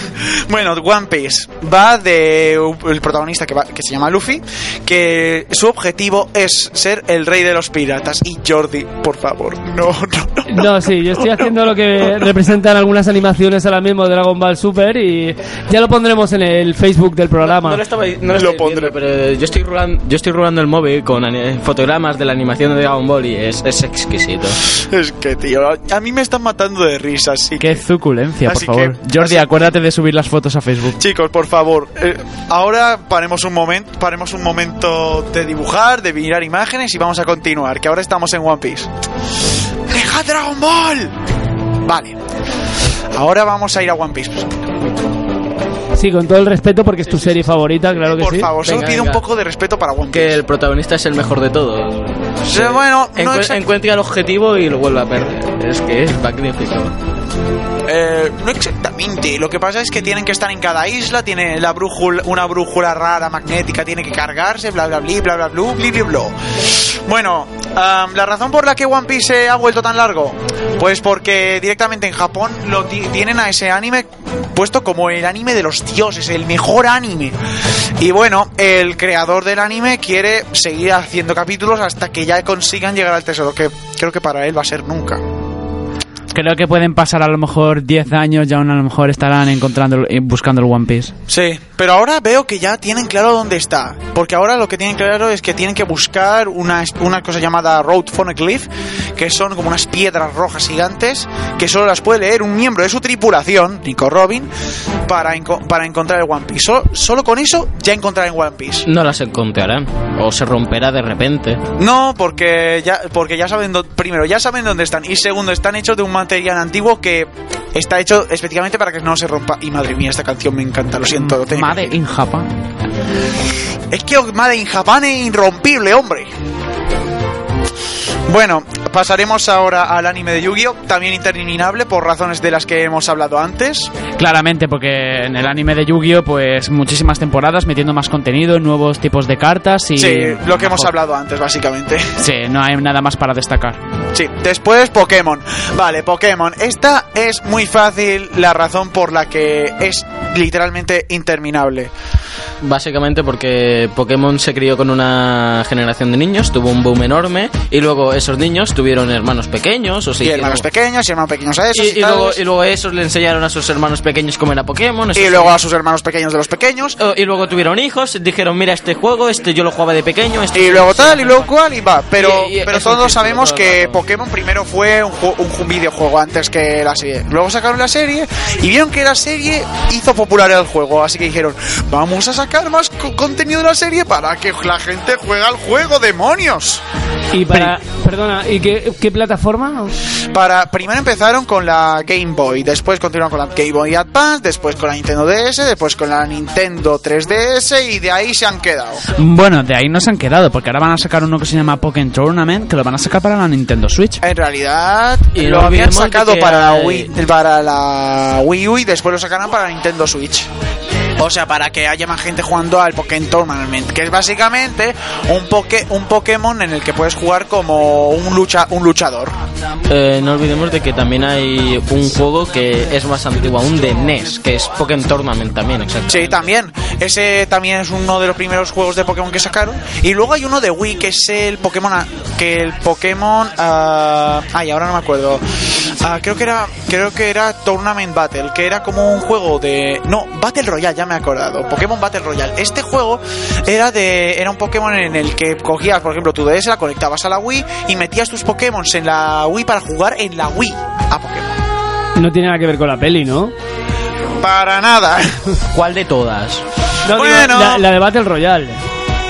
Bueno, One Piece va de un- el protagonista que, va- que se llama Luffy, que su objetivo es ser el rey de los piratas. Y Jordi, por favor, no, no, no. No, sí, yo estoy haciendo lo que representan algunas animaciones ahora mismo de Dragon Ball Super y ya lo pondremos en el Facebook del programa. No lo, estaba, no lo, Lo estoy pondré. viendo, pero yo estoy rulando, yo estoy rulando el móvil con fotogramas de la animación de Dragon Ball y es, es exquisito. Es que, tío, a mí me están matando de risa, así Qué que... suculencia, por Así favor. que- Jordi, acuérdate de subir las fotos a Facebook. Chicos, por favor, eh, ahora paremos un momento, paremos un momento de dibujar, de mirar imágenes y vamos a continuar, que ahora estamos en One Piece. ¡Deja Dragon Ball! Vale. Ahora vamos a ir a One Piece. Sí, con todo el respeto porque es tu serie favorita, claro que Por sí. favor, solo Venga, pido un poco de respeto para One Que Piece. el protagonista es el mejor de todos. Sí, bueno, no Encu- exact- encuentra el objetivo y lo vuelve a perder. Es que es magnífico. Eh, no exactamente. Lo que pasa es que tienen que estar en cada isla, tiene la brújula, una brújula rara magnética, tiene que cargarse, bla bla bla, bla bla bla, bla bla bla. Bueno, am, la razón por la que One Piece se ha vuelto tan largo, pues porque directamente en Japón lo ti- tienen a ese anime puesto como el anime de los dioses, el mejor anime. Y bueno, el creador del anime quiere seguir haciendo capítulos hasta que ya consigan llegar al tesoro, que creo que para él va a ser nunca. Creo que pueden pasar a lo mejor 10 años y aún a lo mejor estarán encontrando y buscando el One Piece. Sí, pero ahora veo que ya tienen claro dónde está. Porque ahora lo que tienen claro es que tienen que buscar una, una cosa llamada Road Phoneglyph, que son como unas piedras rojas gigantes, que solo las puede leer un miembro de su tripulación, Nico Robin, para, enco- para encontrar el One Piece. Solo, solo con eso ya encontrarán One Piece. No las encontrarán. O se romperá de repente. No, porque ya, porque ya saben, primero, ya saben dónde están, y segundo, están hechos de un material antiguo que está hecho específicamente para que no se rompa. Y madre mía, esta canción me encanta, lo siento. lo Made in Japan. Es que Made in Japan es irrompible, hombre. Bueno, pasaremos ahora al anime de Yu-Gi-Oh! También interminable por razones de las que hemos hablado antes. Claramente, porque en el anime de Yu-Gi-Oh! pues muchísimas temporadas metiendo más contenido, nuevos tipos de cartas y... Sí, lo que hemos Mejor. hablado antes, básicamente. Sí, no hay nada más para destacar. Sí, después Pokémon. Vale, Pokémon. Esta es muy fácil la razón por la que es literalmente interminable. Básicamente porque Pokémon se crió con una generación de niños, tuvo un boom enorme y luego esos niños tuvieron hermanos pequeños o se y hicieron- hermanos pequeños y hermanos pequeños a esos. y, Y, y luego, y luego esos le enseñaron a sus hermanos pequeños cómo era Pokémon. Y luego a sus hermanos pequeños de los pequeños. Oh, y luego tuvieron hijos, dijeron, mira este juego, este yo lo jugaba de pequeño, este Y luego tal, y luego cual, y va. Pero, Y- y pero todos sabemos todo que. Pokémon primero fue un, un ju- videojuego antes que la serie. Luego sacaron la serie y vieron que la serie hizo popular el juego. Así que dijeron, vamos a sacar más co- contenido de la serie para que la gente juegue al juego, demonios. Y para. Perdona, ¿y qué, qué plataforma? Para, primero empezaron con la Game Boy, después continuaron con la Game Boy Advance, después con la Nintendo DS, después con la Nintendo 3DS y de ahí se han quedado. Bueno, de ahí no se han quedado, porque ahora van a sacar uno que se llama Pokémon Tournament, que lo van a sacar para la Nintendo Switch. En realidad Y lo habían sacado para la Wii, para la Wii U y después lo sacarán para la Nintendo Switch. O sea, para que haya más gente jugando al Pokémon Tournament, que es básicamente un, poke, un Pokémon en el que puedes jugar como un, lucha, un luchador. Eh, no olvidemos de que también hay un juego que es más antiguo aún de NES, que es Pokémon Tournament también, exacto. Sí, también. Ese también es uno de los primeros juegos de Pokémon que sacaron. Y luego hay uno de Wii que es el Pokémon. a- Que el Pokémon. ah, ay, ahora no me acuerdo. Ah, creo que era. Creo que era Tournament Battle. Que era como un juego de. No, Battle Royale, ya me he acordado. Pokémon Battle Royale. Este juego era de. Era un Pokémon en el que cogías, por ejemplo, tu DS, la conectabas a la Wii y metías tus Pokémon en la Wii para jugar en la Wii a Pokémon. No tiene nada que ver con la peli, ¿no? Para nada. ¿Cuál de todas? No, digo, Bueno. la, la de Battle Royale.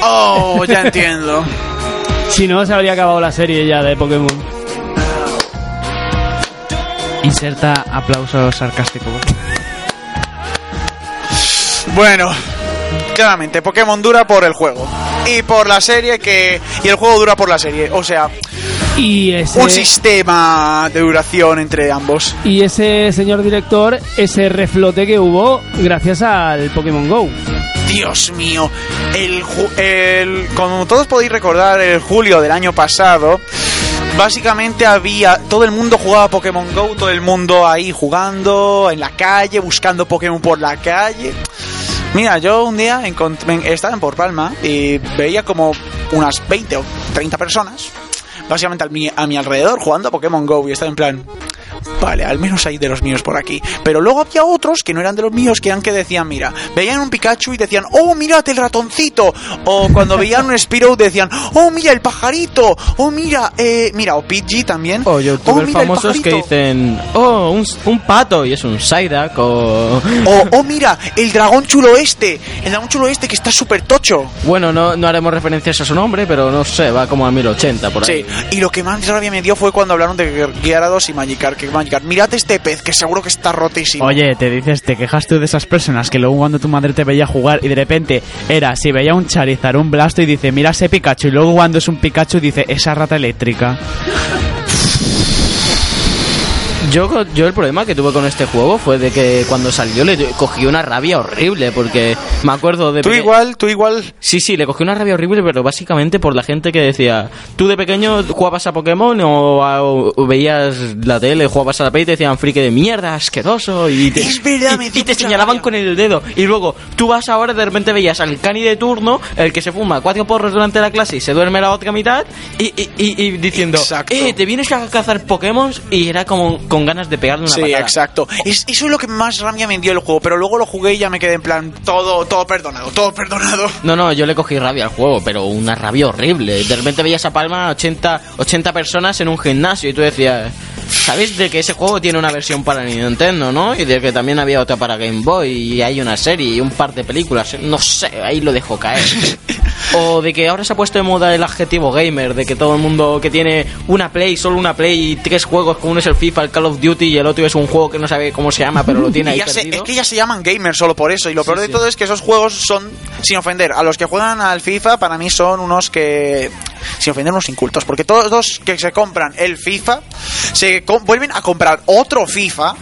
Oh, ya entiendo. Si no, se habría acabado la serie ya de Pokémon. Inserta aplauso sarcástico. Bueno, claramente, Pokémon dura por el juego. Y por la serie que. Y el juego dura por la serie. O sea, Y ese, un sistema de duración entre ambos. y ese señor director, ese reflote que hubo gracias al Pokémon Go. Dios mío. El, el. Como todos podéis recordar, el julio del año pasado. Básicamente había. Todo el mundo jugaba Pokémon Go. Todo el mundo ahí jugando. En la calle. Buscando Pokémon por la calle. Mira, yo un día estaba en Por Palma y veía como unas 20 o 30 personas, básicamente a mi, a mi alrededor, jugando a Pokémon Go y estaba en plan, vale, al menos hay de los míos por aquí. Pero luego había otros que no eran de los míos, que eran que decían, mira, veían un Pikachu y decían, oh, mírate el ratoncito. O cuando veían un Spearow decían, oh, mira el pajarito. Oh, mira, eh, mira, o Pidgey también. O youtubers el famosos que pajarito". dicen, oh, un, un pato, y es un Psyduck, o... O, oh, mira, el dragón chulo este. El dragón chulo este que está súper tocho. Bueno, no, no haremos referencias a su nombre, pero no sé, va como a 1080 por ahí. Sí, y lo que más rabia me dio fue cuando hablaron de Gyarados y Magikarp. Que Magikarp, mirad este pez que seguro que está rotísimo. Oye, te dices, te quejas tú de esas personas que luego cuando tu madre te veía jugar y de repente era, si veía un Charizard, un Blasto y dice, mira ese Pikachu, y luego cuando es un Pikachu dice, esa rata eléctrica. Yo, yo el problema que tuve con este juego fue de que cuando salió le cogí una rabia horrible, porque me acuerdo de... Tú igual, tú igual. Sí, sí, le cogí una rabia horrible, pero básicamente por la gente que decía, tú de pequeño jugabas a Pokémon o, a- o veías la tele, jugabas a la Play y te decían friki de mierda, asqueroso, y te, Es verdad, y- y, te señalaban rabia. con el dedo. Y luego tú vas ahora de repente veías al cani de turno, el que se fuma cuatro porros durante la clase y se duerme la otra mitad, y, y- y- y diciendo, Exacto. eh, te vienes a cazar Pokémon y era como con ganas de pegarle una Sí, patada. exacto. Es, eso es lo que más rabia me dio el juego. Pero luego lo jugué y ya me quedé en plan, todo, todo perdonado, todo perdonado. No, no, yo le cogí rabia al juego, pero una rabia horrible. De repente veías a Palma 80, 80 personas en un gimnasio y tú decías, ¿sabéis de que ese juego tiene una versión para Nintendo, no? Y de que también había otra para Game Boy y hay una serie y un par de películas. No sé, ahí lo dejo caer. O de que ahora se ha puesto de moda el adjetivo gamer, de que todo el mundo que tiene una Play, solo una Play y tres juegos, como uno es el FIFA, el Call of Duty y el otro es un juego que no sabe cómo se llama, pero lo tiene ahí ya se- es que ya se llaman gamers solo por eso. Y lo peor de sí. todo es que esos juegos son, sin ofender, a los que juegan al FIFA, para mí son unos que. Sin ofender, unos incultos. Porque todos los que se compran el FIFA se vuelven a comprar otro FIFA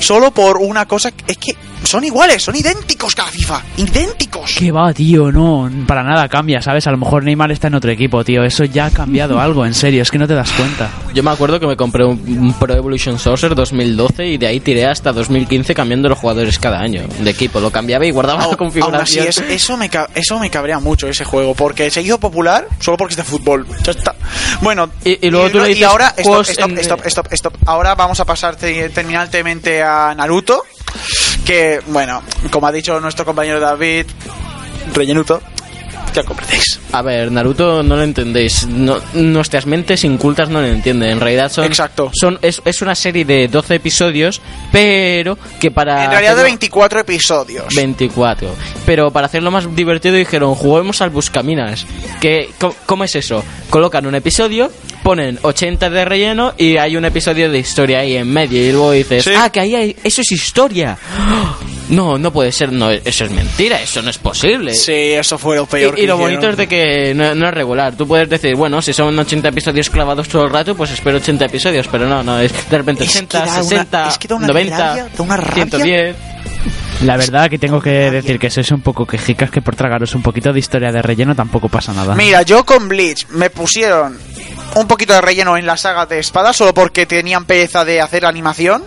solo por una cosa. Es que son iguales, son idénticos cada FIFA. Idénticos. Que va, tío, no, para nada cambia, ¿sabes? A lo mejor Neymar está en otro equipo, tío. Eso ya ha cambiado algo, en serio, es que no te das cuenta. Yo me acuerdo que me compré un, un Pro Evolution Soccer 2012 y de ahí tiré hasta 2015 cambiando los jugadores cada año de equipo. Lo cambiaba y guardaba la Aún así, configuración. es- eso, me, eso me cabrea mucho ese juego, porque se hizo popular solo porque es de fútbol. Ya está. Bueno, Y- y luego tú le dices ahora, stop, stop, en- stop, stop, stop. Ahora vamos a pasar te- terminantemente Naruto, que, bueno, como ha dicho nuestro compañero David, rellenuto, ya comprendéis. A ver, Naruto no lo entendéis. No, nuestras mentes incultas no lo entienden. En realidad son. Exacto. son es, es una serie de 12 episodios, pero que para. En realidad de hacerlo- 24 episodios. 24. Pero para hacerlo más divertido dijeron, juguemos al Buscaminas. Que, ¿Cómo es eso? Colocan un episodio, ponen 80 de relleno y hay un episodio de historia ahí en medio. Y luego dices, Sí. ah, que ahí hay, eso es historia. No, no puede ser, no, eso es mentira, eso no es posible. Sí, eso fue lo peor. Y, y lo hicieron. bonito es de que no, no es regular. Tú puedes decir, bueno, si son 80 episodios clavados todo el rato, pues espero 80 episodios. Pero no, no, es de repente Es que 80, da una- 60, es que da una 90, rabia, da una rabia. 110. La verdad que tengo que decir que sois un poco quejicas que por tragaros un poquito de historia de relleno tampoco pasa nada. Mira, yo con Bleach me pusieron un poquito de relleno en la saga de espada solo porque tenían pereza de hacer animación.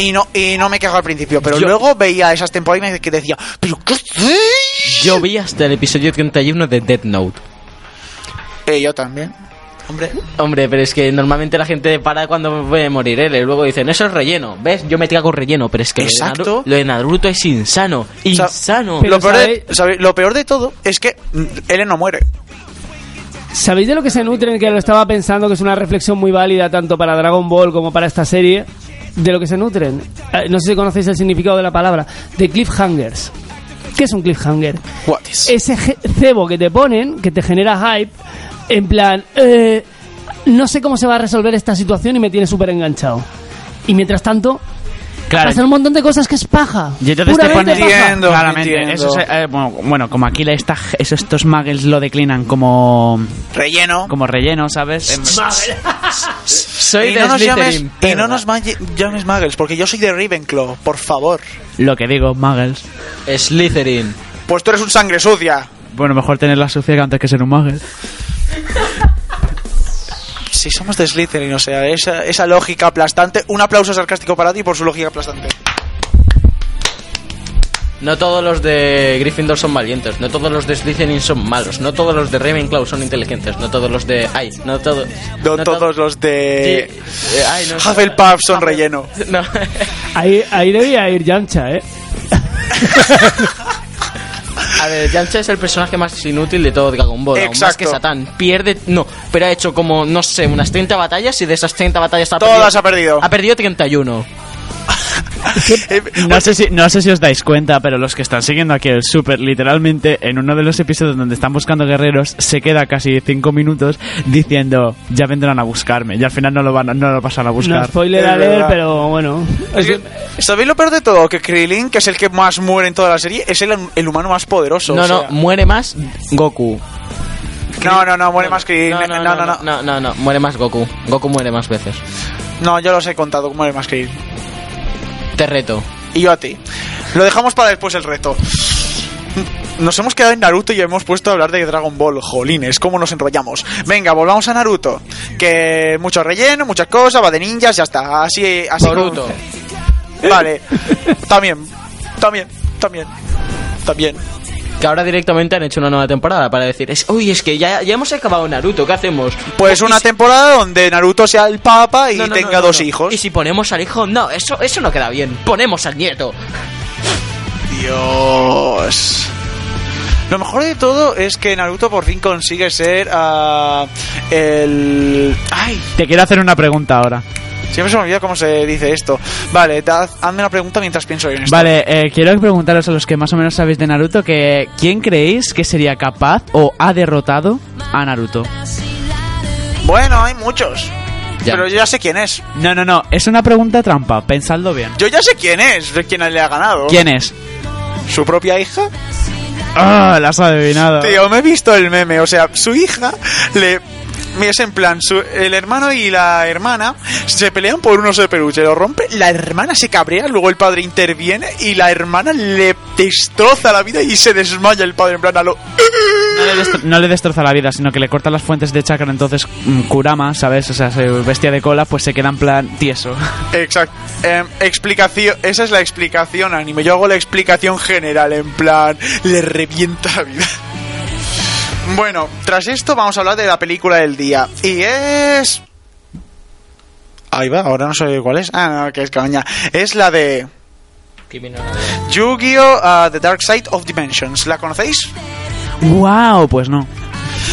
Y no, y no me quejo al principio, pero Yo- luego veía esas temporadas que decía, ¿pero qué hacéis?". Yo vi hasta el episodio 31 de Death Note. Eh, yo también. Hombre. Hombre, pero es que normalmente la gente para cuando puede morir él. Y luego dicen, eso es relleno. ¿Ves? Yo me trago relleno, pero es que lo de Exacto. Naru- lo de Naruto es insano. Insano. Lo peor, de, ¿sabéis? sabe- lo peor de todo es que Eren no muere. ¿Sabéis de lo que se nutren? Que lo estaba pensando, que es una reflexión muy válida tanto para Dragon Ball como para esta serie. De lo que se nutren. Eh, No sé si conocéis el significado de la palabra. De cliffhangers. ¿Qué es un cliffhanger? What is? Ese cebo que te ponen, que te genera hype, en plan, eh, no sé cómo se va a resolver esta situación y me tiene súper enganchado. Y mientras tanto, Claro. pasan un montón de cosas que es paja. Y entonces te pones paja. Entiendo, claramente. entiendo. Eso es, eh, bueno, bueno, como aquí la esta, eso, estos muggles lo declinan como Relleno. como relleno, ¿sabes? Soy y de no nos llames, Slytherin, y no nos llames Muggles, porque yo soy de Ravenclaw, por favor. lo que digo, muggles. Slytherin. Pues tú eres un sangre sucia. Bueno, mejor tener la sucia que antes que ser un muggle. Si somos de Slytherin, o sea, esa, esa lógica aplastante. Un aplauso sarcástico para ti por su lógica aplastante. No todos los de Gryffindor son valientes, no todos los de Slytherin son malos, no todos los de Ravenclaw son inteligentes, no todos los de... Ay, no todos... No, todos los de Sí, eh, ay, no- Hufflepuff son relleno. No. Ahí, ahí debía ir Yamcha, ¿eh? A ver, Yamcha es el personaje más inútil de todo Dragon Ball, aún más Exacto. que Satán. Pierde... No, pero ha hecho como, no sé, unas 30 batallas y de esas 30 batallas ha Todas ha perdido. Ha perdido 31. Eh, No sé, si, no sé si os dais cuenta, pero los que están siguiendo aquí el Super, literalmente, en uno de los episodios donde están buscando guerreros, se queda casi cinco minutos diciendo, ya vendrán a buscarme. Y al final no lo van a- no lo pasan a No buscar. spoiler Es a leer, pero bueno. es que, ¿Sabéis lo peor de todo? Que Krillin, que es el que más muere en toda la serie, es el, el humano más poderoso. No, o no, sea. muere más Goku. no, no, no, muere más Krillin. No, no, no, no, no, no, no, muere más Goku. Goku muere más veces. No, yo los he contado, muere más Krillin. Te reto. Y yo a ti. Lo dejamos para después el reto. Nos hemos quedado en Naruto y hemos puesto a hablar de Dragon Ball. Jolines, cómo nos enrollamos. Venga, volvamos a Naruto. Que mucho relleno, muchas cosas, va de ninjas, ya está. Así, así. como- Boruto. Vale. También, también, también, también. Que ahora directamente han hecho una nueva temporada para decir, es, uy, es que ya, ya hemos acabado Naruto, ¿qué hacemos? Pues una si- temporada donde Naruto sea el papa y No, no, tenga no, no, dos no. hijos. Y si ponemos al hijo, no, eso, eso no queda bien. Ponemos al nieto. Dios. Lo mejor de todo es que Naruto por fin consigue ser ah, el... ¡Ay! Te quiero hacer una pregunta ahora. Siempre se me olvida cómo se dice esto. Vale, dad- hazme una pregunta mientras pienso en esto. Vale, eh, quiero preguntaros a los que más o menos sabéis de Naruto que ¿quién creéis que sería capaz o ha derrotado a Naruto? Bueno, hay muchos. Ya. Pero yo ya sé quién es. No, no, no, es una pregunta trampa, pensadlo bien. Yo ya sé quién es, de quién le ha ganado. ¿Quién es? ¿Su propia hija? Ah, la has adivinado. Tío, me he visto el meme. O sea, su hija le. Es en plan, su- el hermano y la hermana se pelean por un oso de peluche, lo rompe, la hermana se cabrea, luego el padre interviene y la hermana le destroza la vida y se desmaya el padre en plan a lo... No le, destro- no le destroza la vida, sino que le corta las fuentes de chakra, entonces mm, Kurama, ¿sabes? O sea, se bestia de cola, pues se queda en plan tieso. Exacto. Em, explicación, esa es la explicación anime. Yo hago la explicación general, en plan, le revienta la vida. Bueno, tras esto vamos a hablar de la película del día. Y es... Ahí va, ahora no sé cuál es. Ah, no, que es caña. Es la de Yu-Gi-Oh! uh, The Dark Side of Dimensions. ¿La conocéis? ¡Wow! Pues no.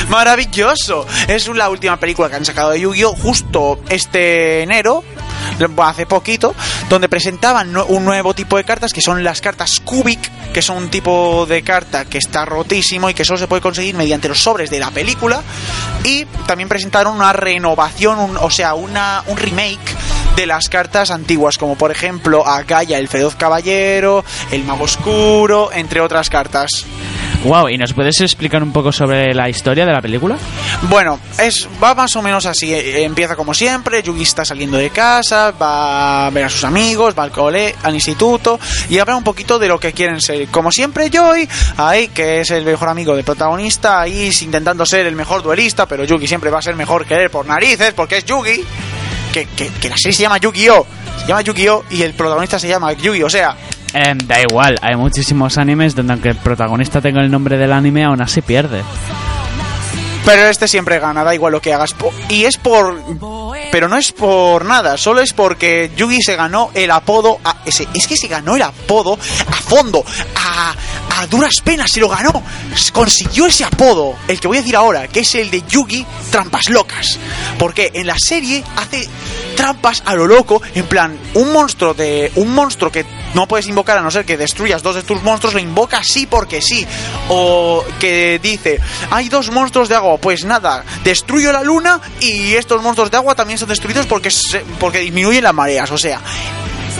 Maravilloso. Es la última película que han sacado de Yu-Gi-Oh! justo este enero, hace poquito, donde presentaban un nuevo tipo de cartas que son las cartas Cubic, que son un tipo de carta que está rotísimo y que solo se puede conseguir mediante los sobres de la película. Y también presentaron una renovación, un- o sea, una, un remake de las cartas antiguas, como por ejemplo a Gaia, el Feroz Caballero, el Mago Oscuro, entre otras cartas. ¡Wow! ¿Y nos puedes explicar un poco sobre la historia de la película? Bueno, es va más o menos así. eh, Empieza como siempre, Yugi está saliendo de casa, va a ver a sus amigos, va al cole, al instituto y habla un poquito de lo que quieren ser. Como siempre, Joy, ahí que es el mejor amigo del protagonista, ahí intentando ser el mejor duelista, pero Yugi siempre va a ser mejor que él por narices, porque es Yugi. Que, que, que la serie se llama Yu-Gi-Oh! Se llama Yu-Gi-Oh! y el protagonista se llama Yugi, o sea, Eh, da igual, hay muchísimos animes donde aunque el protagonista tenga el nombre del anime, aún así pierde. Pero este siempre gana, da igual lo que hagas. Y es por. Pero no es por nada, solo es porque Yugi se ganó el apodo. A es que se ganó el apodo a fondo, a, duras penas se lo ganó. Consiguió ese apodo, el que voy a decir ahora, que es el de Yugi Trampas Locas. Porque en la serie hace trampas a lo loco, en plan, un monstruo de. Un monstruo que no puedes invocar a no ser que destruyas dos de tus monstruos, lo invoca sí porque sí. O que dice, hay dos monstruos de agua, pues nada, destruyo la luna y estos monstruos de agua también son destruidos porque, porque disminuyen las mareas. O sea,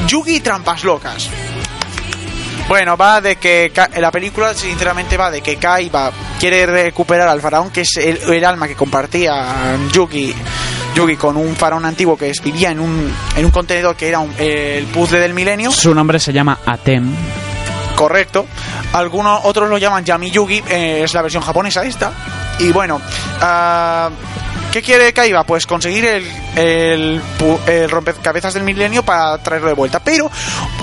Yugi y trampas locas. Bueno, va de que la película sinceramente va de que Kai va, quiere recuperar al faraón, que es el, alma que compartía Yugi, Yugi con un faraón antiguo que vivía en un, en un contenedor que era un- el puzzle del milenio. Su nombre se llama Atem. Correcto. Algunos otros lo llaman Yami Yugi, eh, es la versión japonesa esta. Y bueno, ah, ¿qué quiere Kaiba? Pues conseguir el, el, el rompecabezas del milenio para traerlo de vuelta. Pero,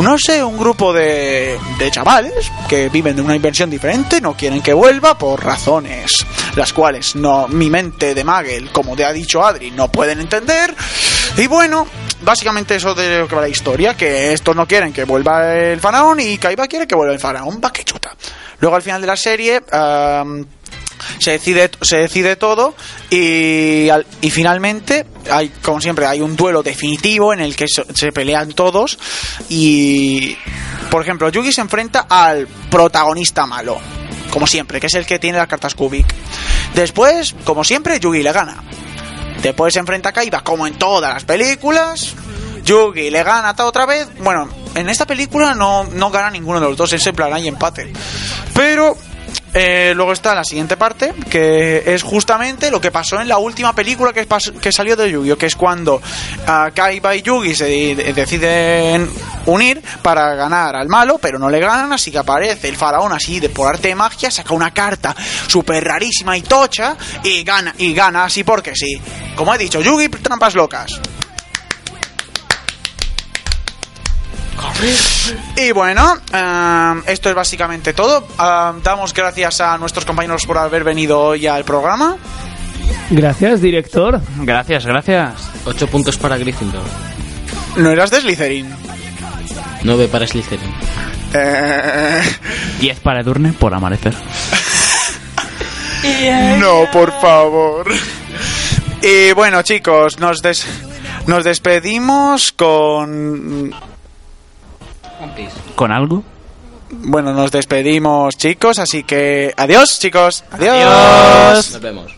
no sé, un grupo de, de chavales que viven de una inversión diferente no quieren que vuelva por razones las cuales no mi mente de Magel, como te ha dicho Adri, no pueden entender. Y bueno, básicamente eso de lo que va la historia, que estos no quieren que vuelva el faraón y Kaiba quiere que vuelva el faraón, va que chuta. Luego al final de la serie se decide se decide todo y, al- y finalmente hay como siempre hay un duelo definitivo en el que se, se pelean todos y por ejemplo Yugi se enfrenta al protagonista malo como siempre que es el que tiene las cartas Kubik después como siempre Yugi le gana Después se enfrenta a Kaiba, como en todas las películas. Yugi le gana otra vez. Bueno, en esta película no, no gana ninguno de los dos, es en plan hay empate. Pero eh, luego está la siguiente parte, que es justamente lo que pasó en la última película que, que salió de Yu-Gi-Oh! que es cuando ah, Kaiba y Yugi se de- deciden unir para ganar al malo, pero no le ganan, así que aparece el faraón así de por arte de magia, saca una carta súper rarísima y tocha y gana, y gana así porque sí. Como he dicho, Yugi trampas locas. Y bueno, eh, esto es básicamente todo. Eh, damos gracias a nuestros compañeros por haber venido hoy al programa. Gracias, director. Gracias, gracias. 8 puntos para Gryffindor. No eras de Slytherin. 9 para Slytherin. Eh, 10 para Edurne por amanecer. no, por favor. Y bueno, chicos, nos des Nos despedimos con... ¿Con algo? Bueno, nos despedimos chicos, así que... Adiós chicos. Adiós. Nos vemos.